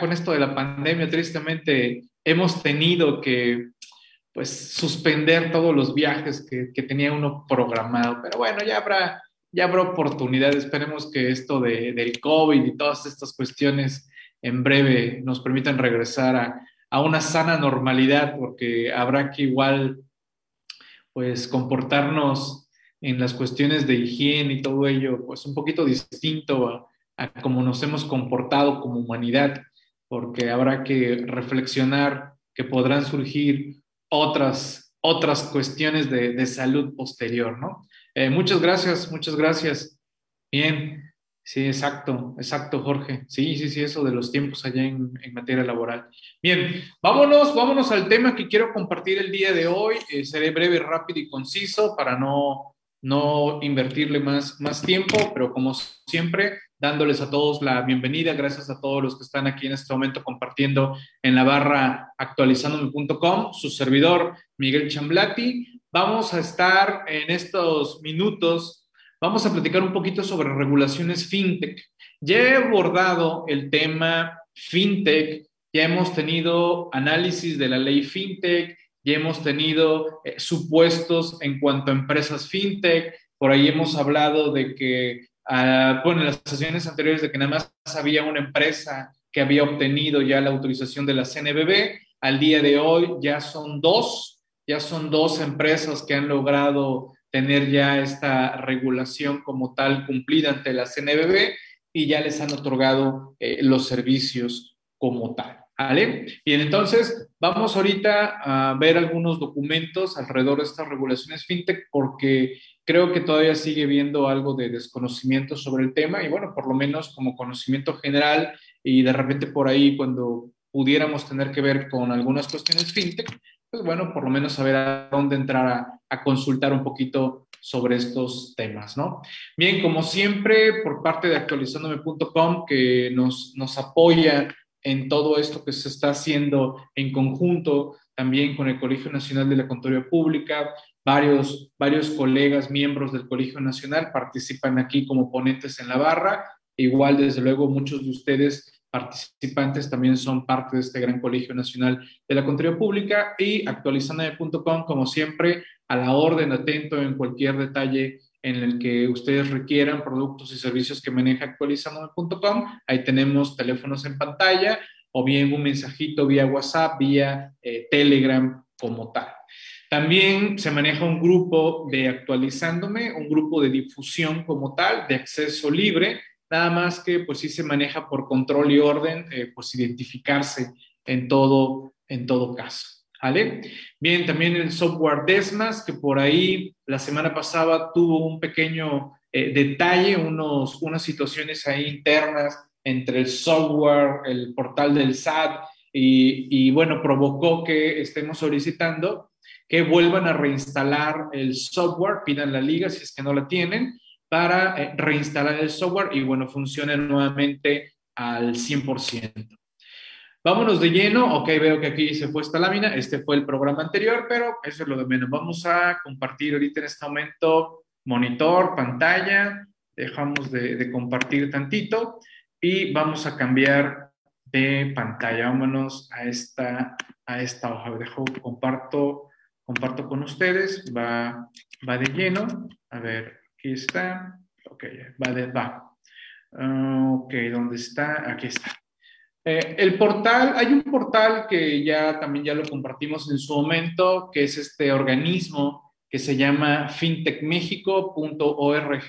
con esto de la pandemia, tristemente hemos tenido que pues suspender todos los viajes que, que tenía uno programado, pero bueno, ya habrá, ya habrá oportunidad, esperemos que esto de, del COVID y todas estas cuestiones en breve nos permitan regresar a, a una sana normalidad, porque habrá que igual pues comportarnos en las cuestiones de higiene y todo ello, pues un poquito distinto a, a cómo nos hemos comportado como humanidad, porque habrá que reflexionar que podrán surgir otras, otras cuestiones de, de salud posterior, ¿no? Eh, muchas gracias, muchas gracias. Bien, sí, exacto, exacto, Jorge. Sí, sí, sí, eso de los tiempos allá en, en materia laboral. Bien, vámonos, vámonos al tema que quiero compartir el día de hoy. Eh, seré breve, rápido y conciso para no, no invertirle más, más tiempo, pero como siempre, dándoles a todos la bienvenida. Gracias a todos los que están aquí en este momento compartiendo en la barra actualizandome.com. Su servidor, Miguel Chamblati. Vamos a estar en estos minutos, vamos a platicar un poquito sobre regulaciones fintech. Ya he abordado el tema fintech, ya hemos tenido análisis de la ley fintech, ya hemos tenido eh, supuestos en cuanto a empresas fintech, por ahí hemos hablado de que Uh, bueno, en las sesiones anteriores de que nada más había una empresa que había obtenido ya la autorización de la CNBB, al día de hoy ya son dos, ya son dos empresas que han logrado tener ya esta regulación como tal cumplida ante la CNBB y ya les han otorgado eh, los servicios como tal. ¿Vale? Bien, entonces vamos ahorita a ver algunos documentos alrededor de estas regulaciones fintech porque creo que todavía sigue viendo algo de desconocimiento sobre el tema y bueno, por lo menos como conocimiento general y de repente por ahí cuando pudiéramos tener que ver con algunas cuestiones fintech, pues bueno, por lo menos saber a dónde entrar a, a consultar un poquito sobre estos temas, ¿no? Bien, como siempre, por parte de actualizandome.com, que nos, nos apoya en todo esto que se está haciendo en conjunto también con el Colegio Nacional de la Contaduría Pública, Varios, varios colegas, miembros del Colegio Nacional, participan aquí como ponentes en la barra. Igual, desde luego, muchos de ustedes participantes también son parte de este gran Colegio Nacional de la Contaduría Pública y actualizandome.com, como siempre, a la orden, atento en cualquier detalle en el que ustedes requieran productos y servicios que maneja actualizandome.com. Ahí tenemos teléfonos en pantalla o bien un mensajito vía WhatsApp, vía eh, Telegram como tal. También se maneja un grupo de actualizándome, un grupo de difusión como tal, de acceso libre, nada más que pues sí se maneja por control y orden, eh, pues identificarse en todo, en todo caso. ¿Vale? Bien, también el software Desmas, que por ahí la semana pasada tuvo un pequeño eh, detalle, unos, unas situaciones ahí internas entre el software, el portal del SAT, y, y bueno, provocó que estemos solicitando que vuelvan a reinstalar el software, pidan la liga si es que no la tienen, para eh, reinstalar el software y bueno, funcione nuevamente al 100%. Vámonos de lleno. Ok, veo que aquí se fue esta lámina. Este fue el programa anterior, pero eso es lo de menos. Vamos a compartir ahorita en este momento monitor, pantalla. Dejamos de, de compartir tantito y vamos a cambiar de pantalla. Vámonos a esta, a esta hoja. Dejo, comparto comparto con ustedes, va, va de lleno. A ver, aquí está. Ok, va de, va. Ah, ok, ¿dónde está? Aquí está. Eh, el portal, hay un portal que ya también ya lo compartimos en su momento, que es este organismo que se llama fintechmexico.org.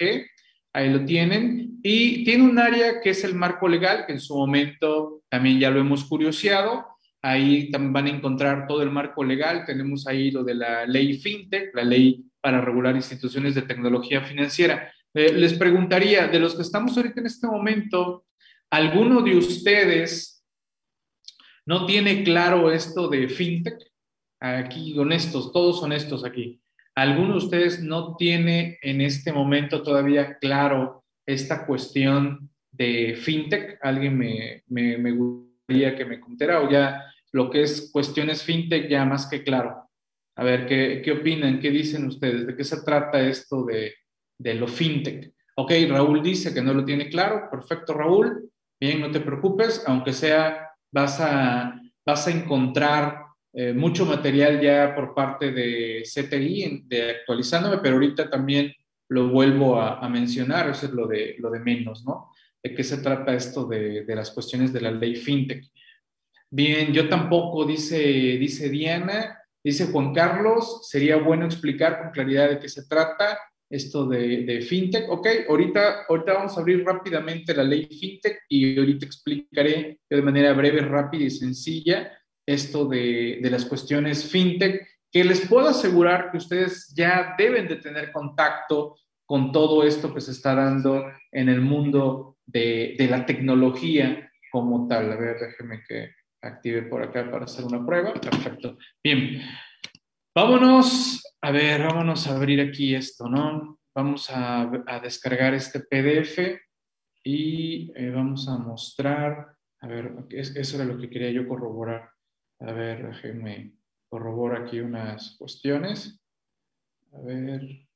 Ahí lo tienen. Y tiene un área que es el marco legal, que en su momento también ya lo hemos curioseado. Ahí van a encontrar todo el marco legal. Tenemos ahí lo de la ley FinTech, la ley para regular instituciones de tecnología financiera. Eh, les preguntaría, de los que estamos ahorita en este momento, ¿alguno de ustedes no tiene claro esto de FinTech? Aquí, honestos, todos honestos aquí. ¿Alguno de ustedes no tiene en este momento todavía claro esta cuestión de FinTech? ¿Alguien me, me, me gustaría que me contara o ya lo que es cuestiones fintech ya más que claro. A ver, ¿qué, qué opinan? ¿Qué dicen ustedes? ¿De qué se trata esto de, de lo fintech? Ok, Raúl dice que no lo tiene claro. Perfecto, Raúl. Bien, no te preocupes, aunque sea, vas a, vas a encontrar eh, mucho material ya por parte de CTI, de actualizándome, pero ahorita también lo vuelvo a, mencionar, eso es lo de, lo de menos, ¿no? ¿De qué se trata esto de, de las cuestiones de la ley FinTech? Bien, yo tampoco, dice, dice Diana, dice Juan Carlos, sería bueno explicar con claridad de qué se trata esto de, de, FinTech. Ok, ahorita, ahorita vamos a abrir rápidamente la ley FinTech y ahorita explicaré de manera breve, rápida y sencilla esto de, de las cuestiones FinTech, que les puedo asegurar que ustedes ya deben de tener contacto con todo esto que se está dando en el mundo de, la tecnología como tal. A ver, déjeme que active por acá para hacer una prueba. Perfecto. Bien. Vámonos, a ver, vámonos a abrir aquí esto, ¿no? Vamos a, a descargar este PDF y eh, vamos a mostrar, a ver, eso era lo que quería yo corroborar. A ver, déjenme corroborar aquí unas cuestiones. A ver.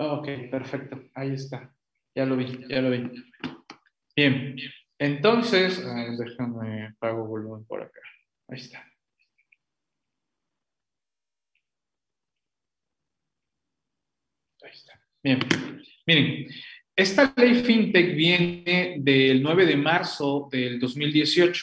Ok, perfecto. Ahí está. Ya lo vi, ya lo vi. Bien. Entonces, déjame pago volumen por acá. Ahí está. Ahí está. Bien. Miren, esta ley FinTech viene del 9 de marzo del 2018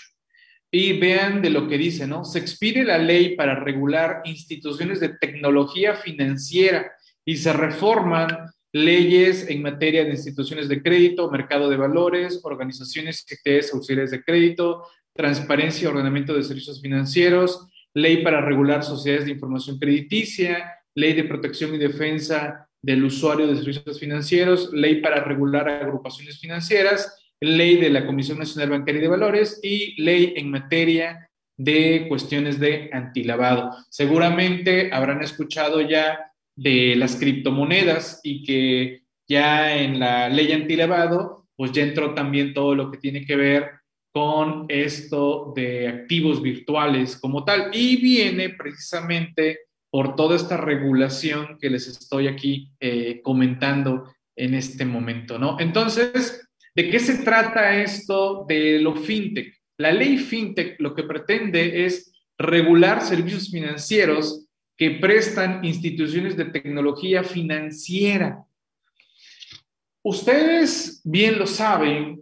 y vean de lo que dice, ¿no? Se expide la ley para regular instituciones de tecnología financiera y se reforman leyes en materia de instituciones de crédito, mercado de valores, organizaciones y actividades auxiliares de crédito, transparencia y ordenamiento de servicios financieros, ley para regular sociedades de información crediticia, ley de protección y defensa del usuario de servicios financieros, ley para regular agrupaciones financieras, ley de la Comisión Nacional Bancaria y de Valores y ley en materia de cuestiones de antilavado. Seguramente habrán escuchado ya de las criptomonedas y que ya en la ley antilavado, pues ya entró también todo lo que tiene que ver con esto de activos virtuales como tal y viene precisamente por toda esta regulación que les estoy aquí eh, comentando en este momento, ¿no? Entonces, ¿de qué se trata esto de lo fintech? La ley fintech lo que pretende es regular servicios financieros que prestan instituciones de tecnología financiera. Ustedes bien lo saben,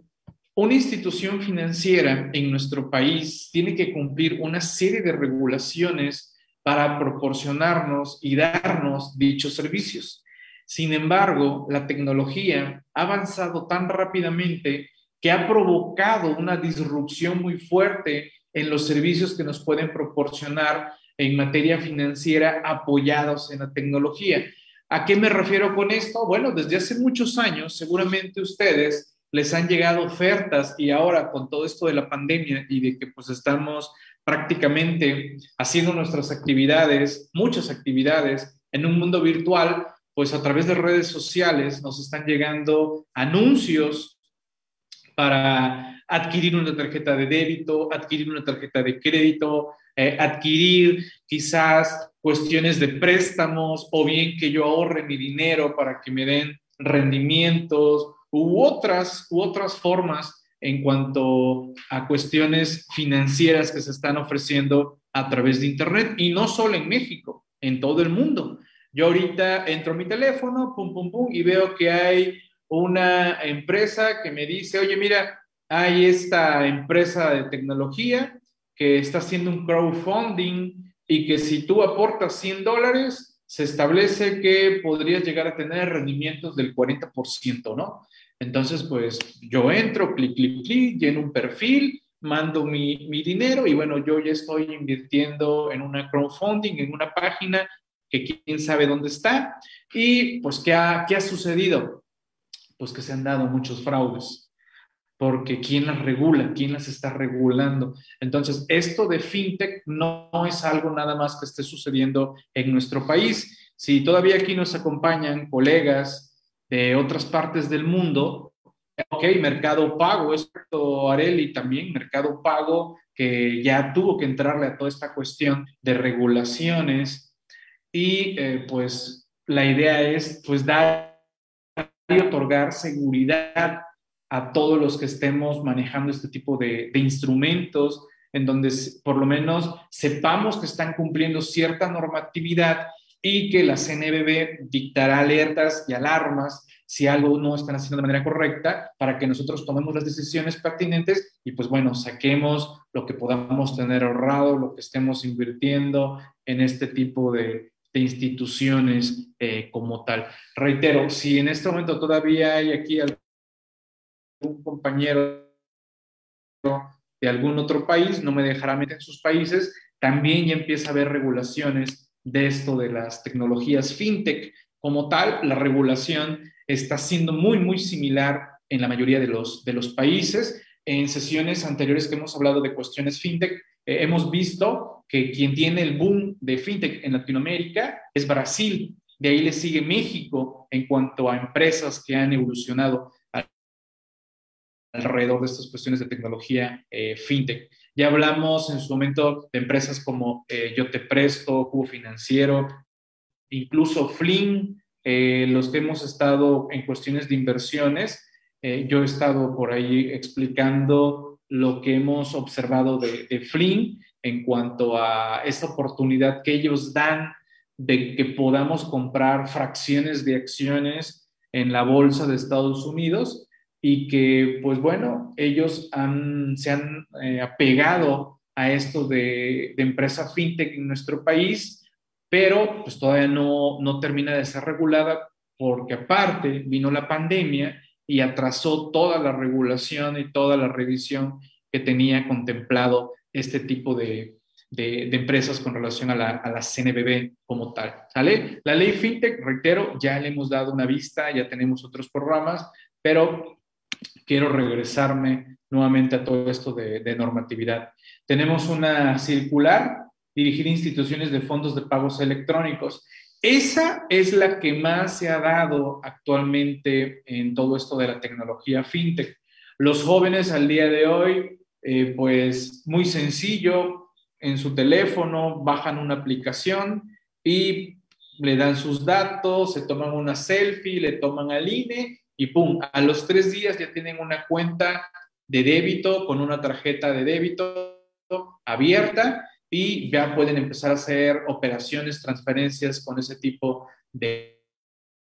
una institución financiera en nuestro país tiene que cumplir una serie de regulaciones para proporcionarnos y darnos dichos servicios. Sin embargo, la tecnología ha avanzado tan rápidamente que ha provocado una disrupción muy fuerte en los servicios que nos pueden proporcionar en materia financiera apoyados en la tecnología. ¿A qué me refiero con esto? Bueno, desde hace muchos años, seguramente ustedes les han llegado ofertas y ahora con todo esto de la pandemia y de que pues estamos prácticamente haciendo nuestras actividades, muchas actividades en un mundo virtual, pues a través de redes sociales nos están llegando anuncios para adquirir una tarjeta de débito, adquirir una tarjeta de crédito, eh, adquirir quizás cuestiones de préstamos o bien que yo ahorre mi dinero para que me den rendimientos u otras, u otras formas en cuanto a cuestiones financieras que se están ofreciendo a través de Internet y no solo en México, en todo el mundo. Yo ahorita entro a mi teléfono, pum, pum, pum, y veo que hay una empresa que me dice, oye, mira, hay esta empresa de tecnología que está haciendo un crowdfunding y que si tú aportas 100 dólares, se establece que podrías llegar a tener rendimientos del 40%, ¿no? Entonces, pues yo entro, clic, clic, clic, lleno un perfil, mando mi, mi, dinero y bueno, yo ya estoy invirtiendo en una crowdfunding, en una página que quién sabe dónde está. Y pues, ¿qué ha, qué ha sucedido? Pues que se han dado muchos fraudes, porque ¿quién las regula? ¿Quién las está regulando? Entonces, esto de fintech no es algo nada más que esté sucediendo en nuestro país. Si todavía aquí nos acompañan colegas, de otras partes del mundo. Ok, Mercado Pago, esto Areli también, Mercado Pago, que ya tuvo que entrarle a toda esta cuestión de regulaciones y eh, pues la idea es pues dar y otorgar seguridad a todos los que estemos manejando este tipo de, instrumentos, en donde por lo menos sepamos que están cumpliendo cierta normatividad y que la CNBB dictará alertas y alarmas si algo no están haciendo de manera correcta para que nosotros tomemos las decisiones pertinentes y pues bueno, saquemos lo que podamos tener ahorrado, lo que estemos invirtiendo en este tipo de, instituciones eh, como tal. Reitero, si en este momento todavía hay aquí compañero de algún otro país, no me dejará meter en sus países, también ya empieza a haber regulaciones de esto de las tecnologías fintech. Como tal, la regulación está siendo muy, muy similar en la mayoría de los, de los países. En sesiones anteriores que hemos hablado de cuestiones fintech, eh, hemos visto que quien tiene el boom de fintech en Latinoamérica es Brasil. De ahí le sigue México en cuanto a empresas que han evolucionado alrededor de estas cuestiones de tecnología eh, fintech. Ya hablamos en su momento de empresas como eh, Yo Te Presto, Cubo Financiero, incluso Flynn, eh, los que hemos estado en cuestiones de inversiones. yo he estado por ahí explicando lo que hemos observado de, de Flynn en cuanto a esa oportunidad que ellos dan de que podamos comprar fracciones de acciones en la bolsa de Estados Unidos y que, pues bueno, ellos se han eh, apegado a esto de, de, empresa fintech en nuestro país, pero pues todavía no, no termina de ser regulada porque aparte vino la pandemia y atrasó toda la regulación y toda la revisión que tenía contemplado este tipo de, de, empresas con relación a la, a la, CNBB como tal. ¿Sale? La ley FinTech, reitero, ya le hemos dado una vista, ya tenemos otros programas, pero quiero regresarme nuevamente a todo esto de, normatividad. Tenemos una circular, dirigir instituciones de fondos de pagos electrónicos. Esa es la que más se ha dado actualmente en todo esto de la tecnología fintech. Los jóvenes al día de hoy, eh, pues muy sencillo, en su teléfono, bajan una aplicación y le dan sus datos, se toman una selfie, le toman al INE y ¡pum! A los tres días ya tienen una cuenta de débito con una tarjeta de débito abierta y ya pueden empezar a hacer operaciones, transferencias con ese tipo de,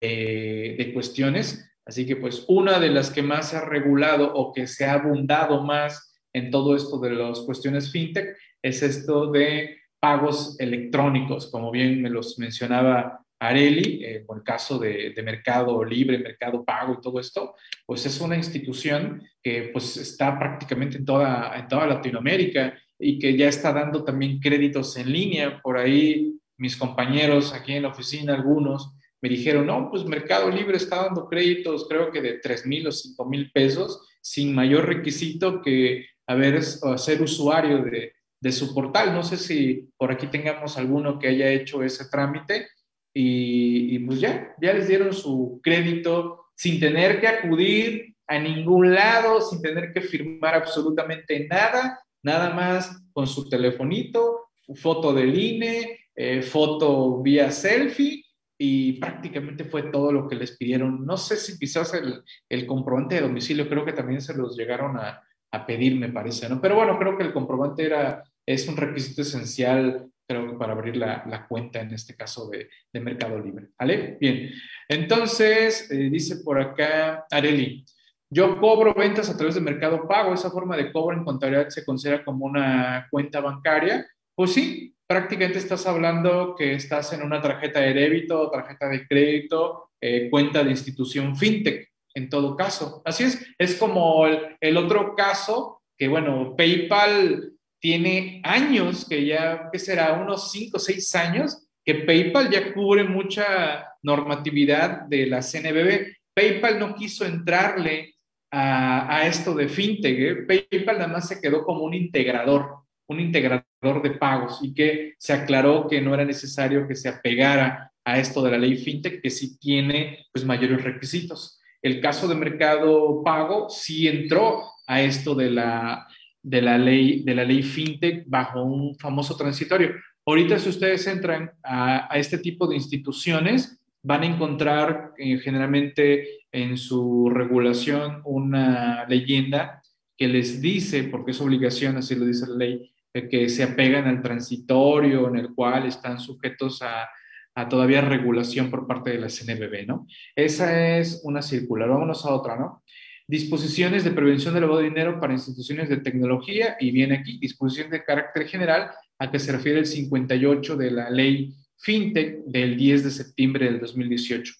de, de cuestiones. Así que pues una de las que más se ha regulado o que se ha abundado más en todo esto de las cuestiones fintech es esto de pagos electrónicos, como bien me los mencionaba Areli, eh, por el caso de, Mercado Libre, Mercado Pago y todo esto, pues es una institución que pues está prácticamente en toda, en toda Latinoamérica y que ya está dando también créditos en línea. Por ahí mis compañeros aquí en la oficina, algunos, me dijeron, no, pues Mercado Libre está dando créditos, creo que de 3 mil o 5 mil pesos, sin mayor requisito que haber, ser usuario de, de su portal. No sé si por aquí tengamos alguno que haya hecho ese trámite y, pues ya, ya les dieron su crédito sin tener que acudir a ningún lado, sin tener que firmar absolutamente nada, nada más con su telefonito, foto del INE, eh, foto vía selfie y prácticamente fue todo lo que les pidieron. No sé si quizás el, el comprobante de domicilio, creo que también se los llegaron a, a pedir, me parece, ¿no? Pero bueno, creo que el comprobante era es un requisito esencial, creo que para abrir la, la cuenta, en este caso de, de, Mercado Libre. ¿Vale? Bien. Entonces, eh, dice por acá Areli, yo cobro ventas a través de Mercado Pago, esa forma de cobro en contabilidad se considera como una cuenta bancaria. Pues sí, prácticamente estás hablando que estás en una tarjeta de débito, tarjeta de crédito, eh, cuenta de institución fintech, en todo caso. Así es, es como el, el otro caso que, bueno, PayPal tiene años, que ya, ¿qué será? Unos 5 o 6 años, que PayPal ya cubre mucha normatividad de la CNBB. PayPal no quiso entrarle a, a esto de fintech. ¿eh? PayPal nada más se quedó como un integrador, un integrador de pagos y que se aclaró que no era necesario que se apegara a esto de la ley fintech, que sí tiene pues mayores requisitos. El caso de mercado pago sí entró a esto de la de la ley, de la ley FinTech bajo un famoso transitorio. Ahorita si ustedes entran a, este tipo de instituciones, van a encontrar eh, generalmente en su regulación una leyenda que les dice, porque es obligación, así lo dice la ley, que se apegan al transitorio en el cual están sujetos a, a todavía regulación por parte de la CNBB, ¿no? Esa es una circular. Vámonos a otra, ¿no? Disposiciones de prevención del lavado de dinero para instituciones de tecnología y viene aquí, disposición de carácter general a que se refiere el 58 de la ley FinTech del 10 de septiembre del 2018.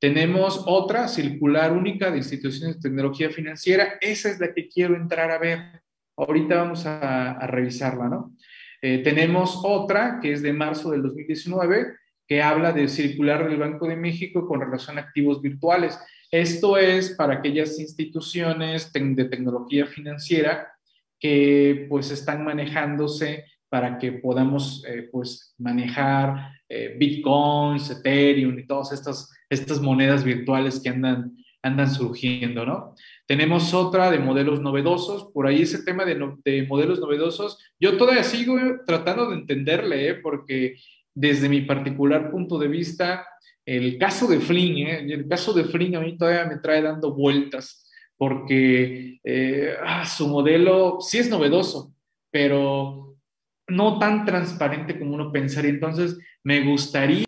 Tenemos otra circular única de instituciones de tecnología financiera. Esa es la que quiero entrar a ver. Ahorita vamos a, revisarla, ¿no? Eh, tenemos otra que es de marzo del 2019 que habla de circular del Banco de México con relación a activos virtuales. Esto es para aquellas instituciones de tecnología financiera que pues están manejándose para que podamos eh, pues manejar eh, bitcoins, ethereum y todas estas, estas monedas virtuales que andan, andan surgiendo, ¿no? Tenemos otra de modelos novedosos, por ahí ese tema de, de modelos novedosos, yo todavía sigo tratando de entenderle, ¿eh? porque desde mi particular punto de vista, el caso de Flynn, ¿eh? el caso de Flynn a mí todavía me trae dando vueltas, porque eh, ah, su modelo sí es novedoso, pero no tan transparente como uno pensaría. Entonces, me gustaría